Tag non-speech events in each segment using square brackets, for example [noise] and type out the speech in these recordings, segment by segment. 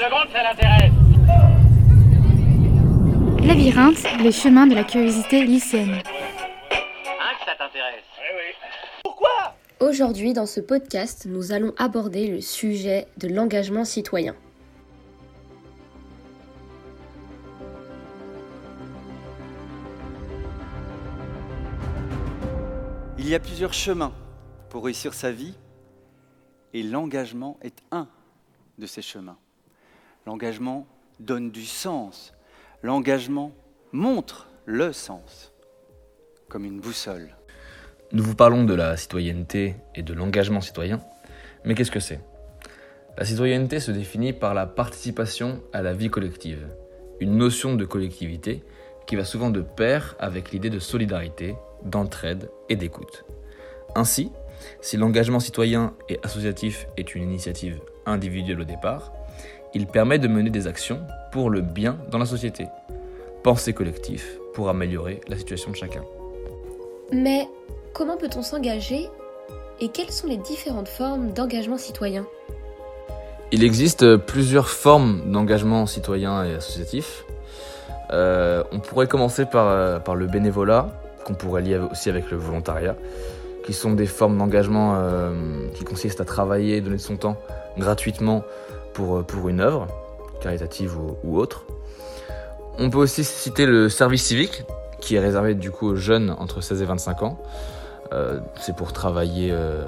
seconde, ça l'intéresse. Labyrinthe, les chemins de la curiosité lycéenne. Hein, que ça t'intéresse Eh oui. Pourquoi? Aujourd'hui, dans ce podcast, nous allons aborder le sujet de l'engagement citoyen. Il y a plusieurs chemins pour réussir sa vie et l'engagement est un de ces chemins. L'engagement donne du sens. L'engagement montre le sens, comme une boussole. Nous vous parlons de la citoyenneté et de l'engagement citoyen, mais qu'est-ce que c'est? La citoyenneté se définit par la participation à la vie collective, une notion de collectivité qui va souvent de pair avec l'idée de solidarité, d'entraide et d'écoute. Ainsi, si l'engagement citoyen et associatif est une initiative individuelle au départ, il permet de mener des actions pour le bien dans la société. Penser collectif pour améliorer la situation de chacun. Mais comment peut-on s'engager et quelles sont les différentes formes d'engagement citoyen? Il existe plusieurs formes d'engagement citoyen et associatif. Euh, on pourrait commencer par, euh, par le bénévolat, qu'on pourrait lier aussi avec le volontariat, qui sont des formes d'engagement euh, qui consistent à travailler, donner de son temps gratuitement pour, euh, pour une œuvre, caritative ou, autre. On peut aussi citer le service civique, qui est réservé du coup aux jeunes entre 16 et 25 ans. Euh, c'est pour travailler euh,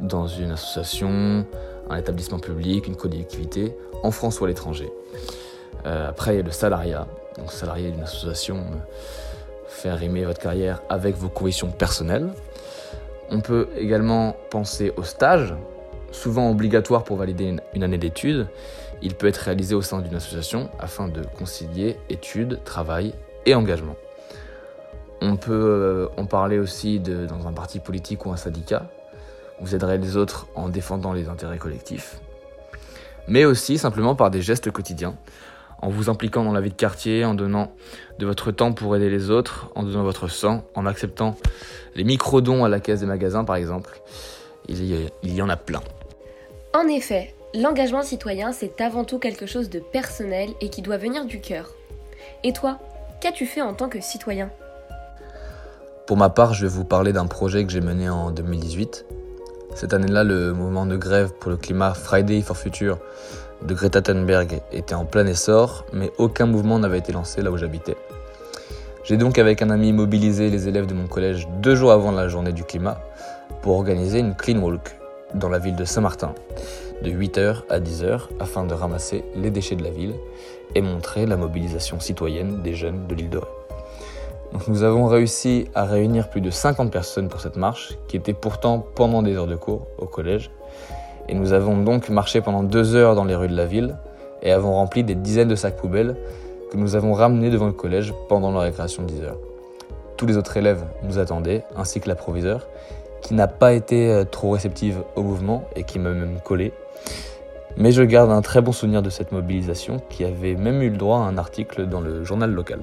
dans une association, un établissement public, une collectivité, en France ou à l'étranger. Après, il y a le salariat. Donc, salarié d'une association, faire rimer votre carrière avec vos convictions personnelles. On peut également penser au stage, souvent obligatoire pour valider une, année d'études. Il peut être réalisé au sein d'une association afin de concilier études, travail et engagement. On peut euh, en parler aussi dans un parti politique ou un syndicat. Vous aiderez les autres en défendant les intérêts collectifs. Mais aussi simplement par des gestes quotidiens, en vous impliquant dans la vie de quartier, en donnant de votre temps pour aider les autres, en donnant votre sang, en acceptant les micro-dons à la caisse des magasins par exemple. Il y en a plein. En effet, l'engagement citoyen, c'est avant tout quelque chose de personnel et qui doit venir du cœur. Et toi, qu'as-tu fait en tant que citoyen? Pour ma part, je vais vous parler d'un projet que j'ai mené en 2018. Cette année-là, le mouvement de grève pour le climat Friday for Future de Greta Thunberg était en plein essor, mais aucun mouvement n'avait été lancé là où j'habitais. J'ai donc avec un ami mobilisé les élèves de mon collège deux jours avant la journée du climat pour organiser une clean walk dans la ville de Saint-Martin de 8h à 10h afin de ramasser les déchets de la ville et montrer la mobilisation citoyenne des jeunes de l'île de Ré. Nous avons réussi à réunir plus de 50 personnes pour cette marche, qui était pourtant pendant des heures de cours au collège. Et nous avons donc marché pendant deux heures dans les rues de la ville et avons rempli des dizaines de sacs poubelles que nous avons ramenés devant le collège pendant la récréation de 10 heures. Tous les autres élèves nous attendaient, ainsi que la proviseure, qui n'a pas été euh, trop réceptive au mouvement et qui m'a même collé. Mais je garde un très bon souvenir de cette mobilisation qui avait même eu le droit à un article dans le journal local.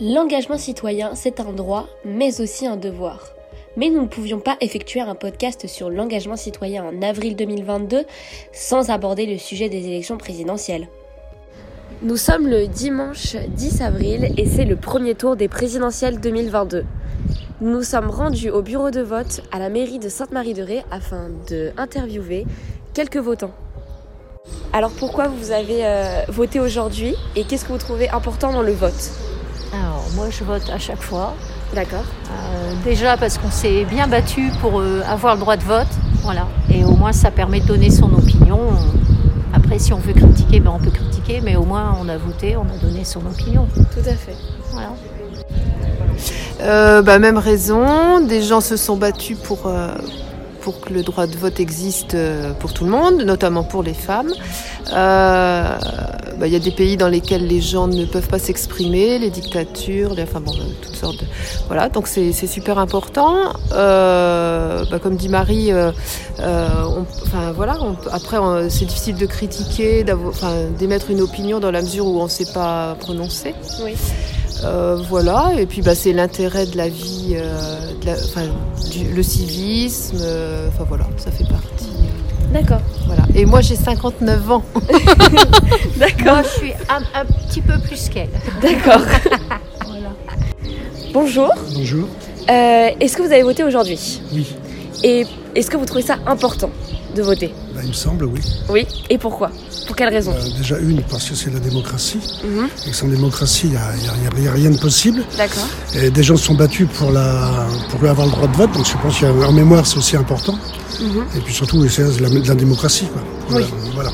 L'engagement citoyen, c'est un droit, mais aussi un devoir. Mais nous ne pouvions pas effectuer un podcast sur l'engagement citoyen en avril 2022 sans aborder le sujet des élections présidentielles. Nous sommes le dimanche 10 avril et c'est le premier tour des présidentielles 2022. Nous nous sommes rendus au bureau de vote à la mairie de Sainte-Marie-de-Ré afin de interviewer quelques votants. Alors pourquoi vous avez euh, voté aujourd'hui et qu'est-ce que vous trouvez important dans le vote? Alors, moi, je vote à chaque fois. D'accord. Euh, déjà parce qu'on s'est bien battu pour euh, avoir le droit de vote. Voilà. Et au moins, ça permet de donner son opinion. Après, si on veut critiquer, ben, on peut critiquer, mais au moins, on a voté, on a donné son opinion. Tout à fait. Voilà. Euh, bah, même raison, des gens se sont battus pour, euh, pour que le droit de vote existe euh, pour tout le monde, notamment pour les femmes. Bah, Il y a des pays dans lesquels les gens ne peuvent pas s'exprimer, les dictatures, enfin bon, toutes sortes de... Voilà, donc c'est super important. Bah, comme dit Marie, voilà, après c'est difficile de critiquer, d'émettre une opinion dans la mesure où on ne sait pas prononcer. Oui. Euh, voilà, et puis bah, c'est l'intérêt de la vie, euh, de la- enfin, du- le civisme, euh, enfin voilà, ça fait partie. D'accord. Voilà. Et moi, j'ai 59 ans. [laughs] Moi, je suis un, un petit peu plus qu'elle. D'accord. [laughs] Bonjour. Bonjour. Euh, est-ce que vous avez voté aujourd'hui? Oui, Et est-ce que vous trouvez ça important de voter? Il me semble, oui. Oui. Et pourquoi? Pour quelle raison? Euh, déjà une, parce que c'est la démocratie. Mhm. Et sans démocratie, il n'y a, y a- il y a rien de possible. D'accord. Et des gens se sont battus pour, la, pour avoir le droit de vote, donc je pense qu'en mémoire, c'est aussi important. Mhm. Et puis surtout, c'est de la, la démocratie. Quoi. Voilà, voilà.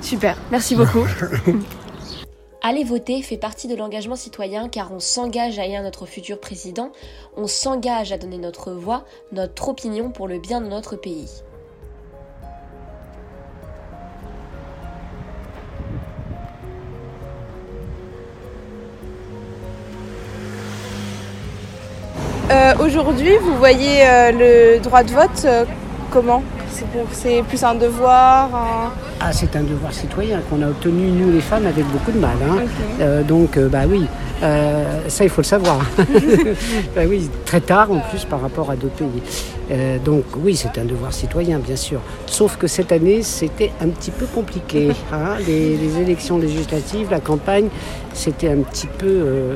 Super. Merci beaucoup. [laughs] Aller voter fait partie de l'engagement citoyen car on s'engage à élire notre futur président, on s'engage à donner notre voix, notre opinion pour le bien de notre pays. Aujourd'hui, vous voyez euh, le droit de vote euh, comment? C'est plus un devoir un- Ah, c'est un devoir citoyen qu'on a obtenu, nous les femmes, avec beaucoup de mal. hein. Euh, donc, euh, bah oui, euh, ça il faut le savoir. [laughs] bah oui, très tard en plus par rapport à d'autres pays. Euh, donc oui, c'est un devoir citoyen, bien sûr. Sauf que cette année, c'était un petit peu compliqué. [laughs] hein. Les, les élections législatives, la campagne, c'était un petit peu, euh,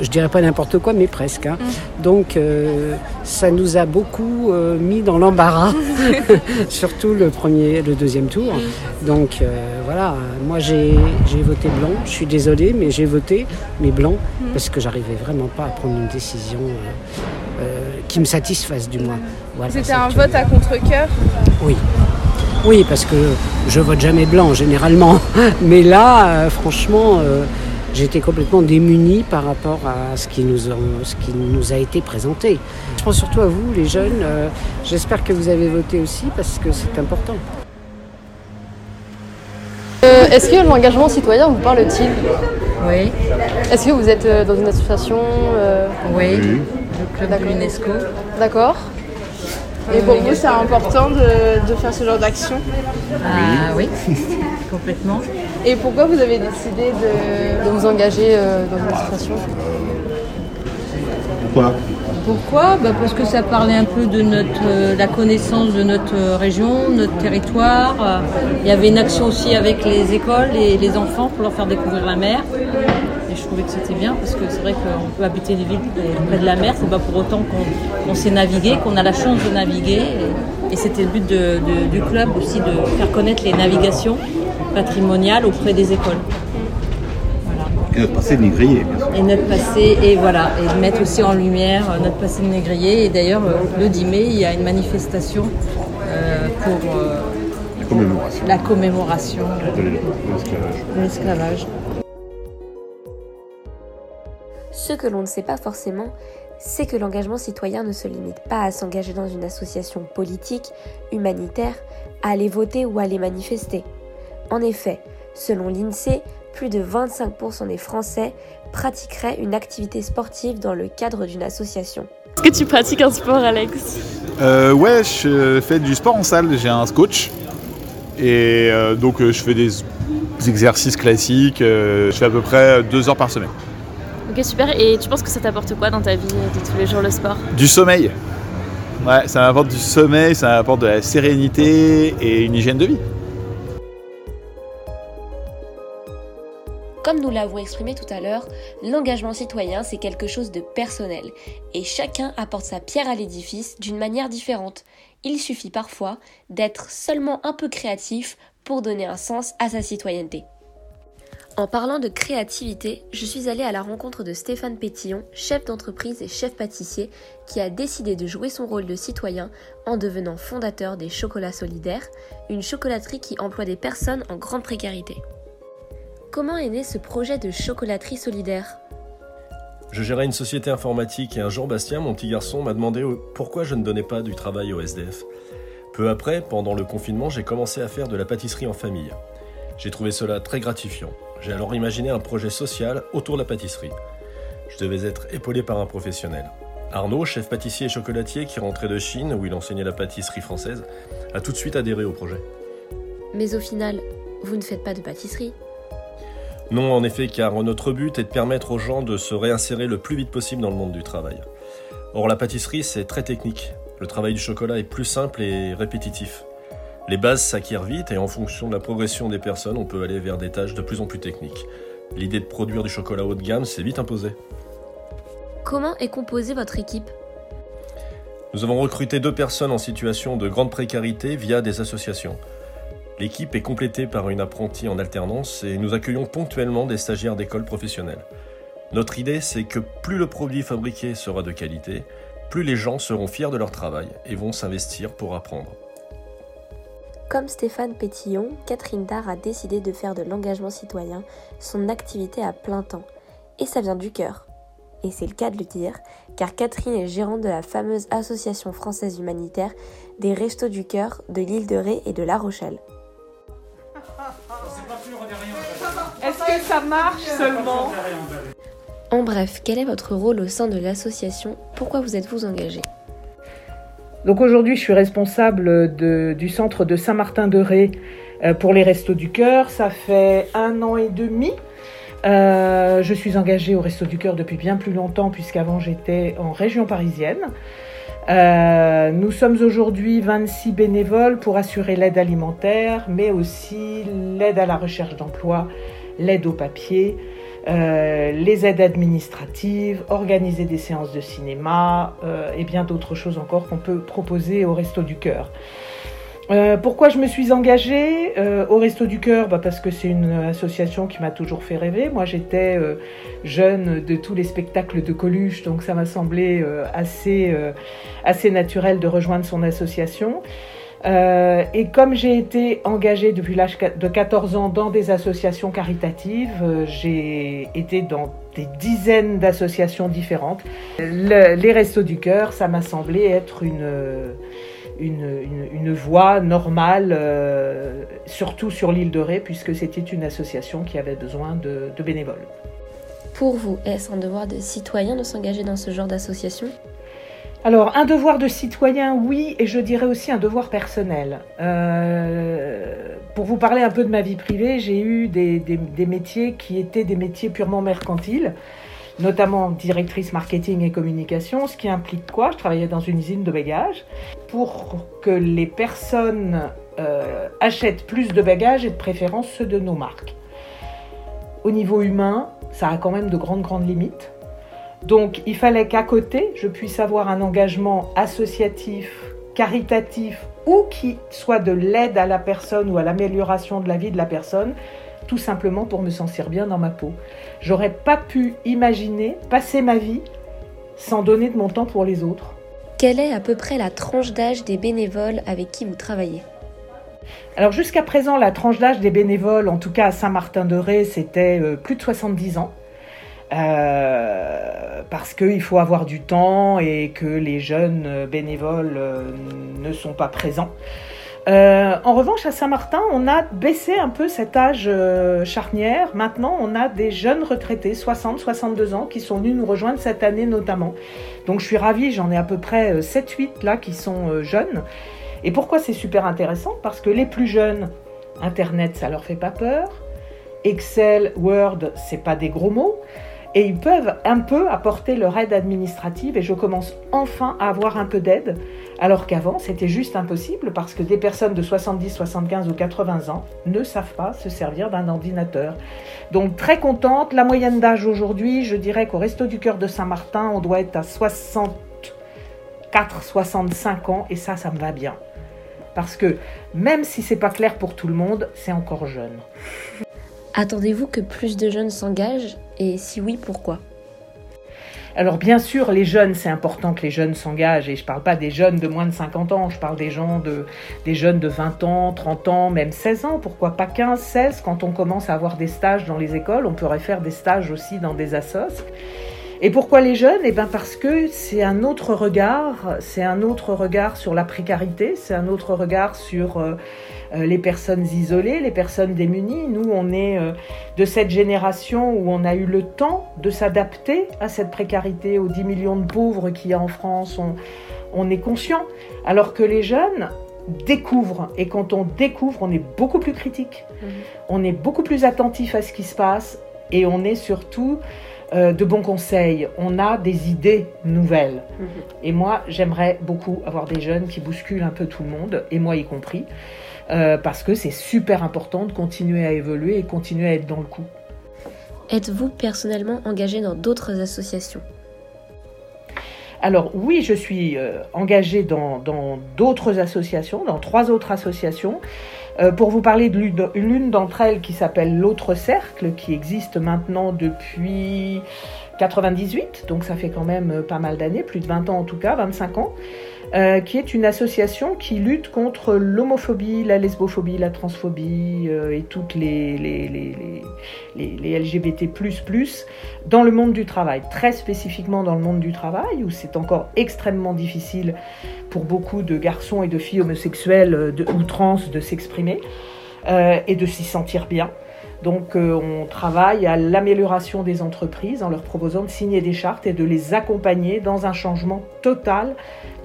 je dirais pas n'importe quoi, mais presque. hein. Donc euh, ça nous a beaucoup mis dans l'embarras, [laughs] surtout le premier, le deuxième tour. Donc euh, voilà, moi j'ai voté blanc. Je suis désolée, mais j'ai voté, mais blanc, parce que j'arrivais vraiment pas à prendre une décision euh, euh, qui me satisfasse du moins. Voilà, C'était un vote à contre-coeur Oui. Oui, parce que je vote jamais blanc généralement. [laughs] Mais là, euh, franchement, euh, j'étais complètement démunie par rapport à ce qui, nous ont- ce qui nous a été présenté. Je pense surtout à vous, les jeunes. euh, J'espère que vous avez voté aussi parce que c'est important. Euh, Est-ce que l'engagement citoyen vous parle-t-il? Oui, Est-ce que vous êtes euh, dans une association euh, oui, le club de D'accord. l'UNESCO. D'accord. Et pour vous, c'est important de, de faire ce genre d'action Ah oui, [laughs] complètement. Et pourquoi vous avez décidé de... De vous engager euh, dans une association? Pourquoi? Pourquoi bah Parce que ça parlait un peu de notre, euh, la connaissance de notre euh, région, notre territoire. Euh, Il y avait une action aussi avec les écoles et les enfants pour leur faire découvrir la mer. Et je trouvais que c'était bien parce que c'est vrai qu'on peut habiter des villes près- de la mer, c'est pas pour autant qu'on sait naviguer, qu'on a la chance de naviguer. Et, c'était le but du club aussi de faire connaître les navigations patrimoniales auprès des écoles. Et notre passé bien. Et notre passé et voilà et de mettre aussi en lumière euh, notre passé de négrier et d'ailleurs euh, le 10 mai il y a une manifestation euh, pour euh, La commémoration la commémoration de l'esclavage. de l'esclavage. Ce que l'on ne sait pas forcément, c'est que l'engagement citoyen ne se limite pas à s'engager dans une association politique, humanitaire, à aller voter ou à aller manifester. En effet, selon l'INSEE, plus de 25% des Français pratiqueraient une activité sportive dans le cadre d'une association. Est-ce que tu pratiques un sport, Alex? Euh, ouais, je fais du sport en salle, j'ai un coach. Et euh, donc euh, je fais des exercices classiques, euh, je fais à peu près deux heures par semaine. Ok, super. Et tu penses que ça t'apporte quoi dans ta vie de tous les jours, le sport? Du sommeil. Ouais, ça m'apporte du sommeil, ça m'apporte de la sérénité et une hygiène de vie. Comme nous l'avons exprimé tout à l'heure, l'engagement citoyen, c'est quelque chose de personnel, et chacun apporte sa pierre à l'édifice d'une manière différente. Il suffit parfois d'être seulement un peu créatif pour donner un sens à sa citoyenneté. En parlant de créativité, je suis allée à la rencontre de Stéphane Pétillon, chef d'entreprise et chef pâtissier, qui a décidé de jouer son rôle de citoyen en devenant fondateur des Chocolats Solidaires, une chocolaterie qui emploie des personnes en grande précarité. Comment est né ce projet de chocolaterie solidaire? Je gérais une société informatique et un jour Bastien, mon petit garçon, m'a demandé pourquoi je ne donnais pas du travail au SDF. Peu après, pendant le confinement, j'ai commencé à faire de la pâtisserie en famille. J'ai trouvé cela très gratifiant. J'ai alors imaginé un projet social autour de la pâtisserie. Je devais être épaulé par un professionnel. Arnaud, chef pâtissier et chocolatier qui rentrait de Chine où il enseignait la pâtisserie française, a tout de suite adhéré au projet. Mais au final, vous ne faites pas de pâtisserie? Non, en effet, car notre but est de permettre aux gens de se réinsérer le plus vite possible dans le monde du travail. Or, la pâtisserie, c'est très technique. Le travail du chocolat est plus simple et répétitif. Les bases s'acquièrent vite et en fonction de la progression des personnes, on peut aller vers des tâches de plus en plus techniques. L'idée de produire du chocolat haut de gamme s'est vite imposée. Comment est composée votre équipe? Nous avons recruté deux personnes en situation de grande précarité via des associations. L'équipe est complétée par une apprentie en alternance et nous accueillons ponctuellement des stagiaires d'école professionnelle. Notre idée, c'est que plus le produit fabriqué sera de qualité, plus les gens seront fiers de leur travail et vont s'investir pour apprendre. Comme Stéphane Pétillon, Catherine Dard a décidé de faire de l'engagement citoyen son activité à plein temps. Et ça vient du cœur. Et c'est le cas de le dire, car Catherine est gérante de la fameuse Association française humanitaire des Restos du Cœur de l'île de Ré et de La Rochelle. Que ça marche seulement En bref, quel est votre rôle au sein de l'association? Pourquoi vous êtes-vous engagé? Donc aujourd'hui, je suis responsable de- du centre de Saint-Martin-de-Ré euh, pour les Restos du Cœur. Ça fait un an et demi. Euh, je suis engagée au Resto du Cœur depuis bien plus longtemps, puisqu'avant j'étais en région parisienne. Euh, nous sommes aujourd'hui 26 bénévoles pour assurer l'aide alimentaire, mais aussi l'aide à la recherche d'emploi, l'aide au papier, euh, les aides administratives, organiser des séances de cinéma euh, et bien d'autres choses encore qu'on peut proposer au Resto du Cœur. Euh, pourquoi je me suis engagée au Resto du Cœur? Bah Parce que c'est une association qui m'a toujours fait rêver. Moi, j'étais jeune de tous les spectacles de Coluche, donc ça m'a semblé assez, assez naturel de rejoindre son association. Euh, et comme j'ai été engagée depuis l'âge de 14 ans dans des associations caritatives, euh, j'ai été dans des dizaines d'associations différentes. Le- les Restos du Cœur, ça m'a semblé être une, une voie normale, euh, surtout sur l'île de Ré, puisque c'était une association qui avait besoin de, de bénévoles. Pour vous, est-ce un devoir de citoyen de s'engager dans ce genre d'association? Alors, un devoir de citoyen, oui, et je dirais aussi un devoir personnel. Euh, pour vous parler un peu de ma vie privée, j'ai eu des, métiers qui étaient des métiers purement mercantiles, notamment directrice marketing et communication, ce qui implique quoi? Je travaillais dans une usine de bagages. Pour que les personnes euh, achètent plus de bagages et de préférence ceux de nos marques. Au niveau humain, ça a quand même de grandes, grandes limites. Donc il fallait qu'à côté, je puisse avoir un engagement associatif, caritatif ou qui soit de l'aide à la personne ou à l'amélioration de la vie de la personne, tout simplement pour me sentir bien dans ma peau. J'aurais pas pu imaginer passer ma vie sans donner de mon temps pour les autres. Quelle est à peu près la tranche d'âge des bénévoles avec qui vous travaillez? Alors jusqu'à présent, la tranche d'âge des bénévoles, en tout cas à Saint-Martin-de-Ré, c'était euh, plus de 70 ans. Euh, parce qu'il faut avoir du temps et que les jeunes bénévoles euh, ne sont pas présents. Euh, en revanche, à Saint-Martin, on a baissé un peu cet âge charnière. Maintenant, on a des jeunes retraités, 60-62 ans, qui sont venus nous rejoindre cette année notamment. Donc je suis ravie, j'en ai à peu près euh, 7-8 là qui sont jeunes. Et pourquoi c'est super intéressant? Parce que les plus jeunes, Internet, ça leur fait pas peur. Excel, Word, c'est pas des gros mots. Et ils peuvent un peu apporter leur aide administrative et je commence enfin à avoir un peu d'aide. Alors qu'avant, c'était juste impossible parce que des personnes de 70, 75 ou 80 ans ne savent pas se servir d'un ordinateur. Donc très contente. La moyenne d'âge aujourd'hui, je dirais qu'au Resto du Cœur de Saint-Martin, on doit être à 64, 65 ans et ça, ça me va bien. Parce que même si c'est pas clair pour tout le monde, c'est encore jeune. Attendez-vous que plus de jeunes s'engagent? Et si oui, pourquoi? Alors bien sûr, les jeunes, c'est important que les jeunes s'engagent. Et je ne parle pas des jeunes de moins de 50 ans, je parle des, gens de, des jeunes de 20 ans, 30 ans, même 16 ans. Pourquoi pas 15, 16 Quand on commence à avoir des stages dans les écoles, on pourrait faire des stages aussi dans des assos. Et pourquoi les jeunes? Eh bien parce que c'est un autre regard, c'est un autre regard sur la précarité, c'est un autre regard sur euh, euh, les personnes isolées, les personnes démunies. Nous, on est euh, de cette génération où on a eu le temps de s'adapter à cette précarité, aux 10 millions de pauvres qu'il y a en France. On, on est conscient. Alors que les jeunes découvrent. Et quand on découvre, on est beaucoup plus critique. On est beaucoup plus attentif à ce qui se passe. Et on est surtout euh, de bons conseils. On a des idées nouvelles. Et moi, j'aimerais beaucoup avoir des jeunes qui bousculent un peu tout le monde, et moi y compris. euh, parce que c'est super important de continuer à évoluer et continuer à être dans le coup. Êtes-vous personnellement engagé dans d'autres associations? Alors oui, je suis euh, engagée dans d'autres associations, dans trois autres associations. Euh, pour vous parler de l'une d'entre elles qui s'appelle l'autre cercle, qui existe maintenant depuis 98, donc ça fait quand même euh, pas mal d'années, plus de 20 ans en tout cas, 25 ans, euh, qui est une association qui lutte contre l'homophobie, la lesbophobie, la transphobie euh, et toutes les, les, les, les, les LGBT dans le monde du travail, très spécifiquement dans le monde du travail, où c'est encore extrêmement difficile pour beaucoup de garçons et de filles homosexuels de, ou trans de s'exprimer et de s'y sentir bien. Donc euh, on travaille à l'amélioration des entreprises en leur proposant de signer des chartes et de les accompagner dans un changement total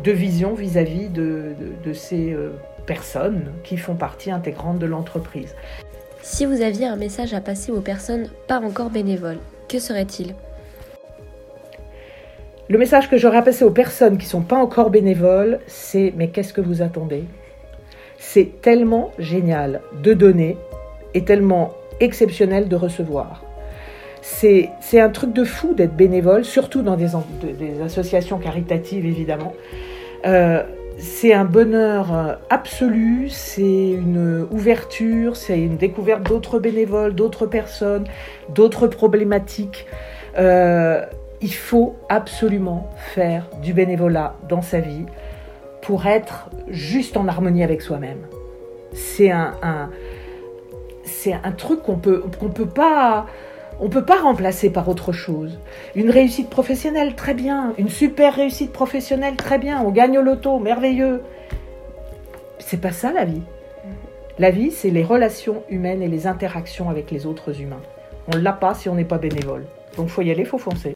de vision vis-à-vis de, ces euh, personnes qui font partie intégrante de l'entreprise. Si vous aviez un message à passer aux personnes pas encore bénévoles, que serait-il Le message que j'aurais à passer aux personnes qui ne sont pas encore bénévoles, c'est mais qu'est-ce que vous attendez? C'est tellement génial de donner et tellement exceptionnel de recevoir. C'est un truc de fou d'être bénévole, surtout dans des, associations caritatives évidemment. Euh, c'est un bonheur euh, absolu, c'est une ouverture, c'est une découverte d'autres bénévoles, d'autres personnes, d'autres problématiques. Euh, il faut absolument faire du bénévolat dans sa vie pour être juste en harmonie avec soi-même. C'est un c'est un truc qu'on peut qu'on peut pas on peut pas remplacer par autre chose. Une réussite professionnelle, très bien. Une super réussite professionnelle, très bien. On gagne au loto, merveilleux. C'est pas ça la vie. La vie, c'est les relations humaines et les interactions avec les autres humains. On l'a pas si on n'est pas bénévole. Donc faut y aller, faut foncer.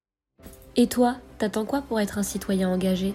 Et toi, t'attends quoi pour être un citoyen engagé?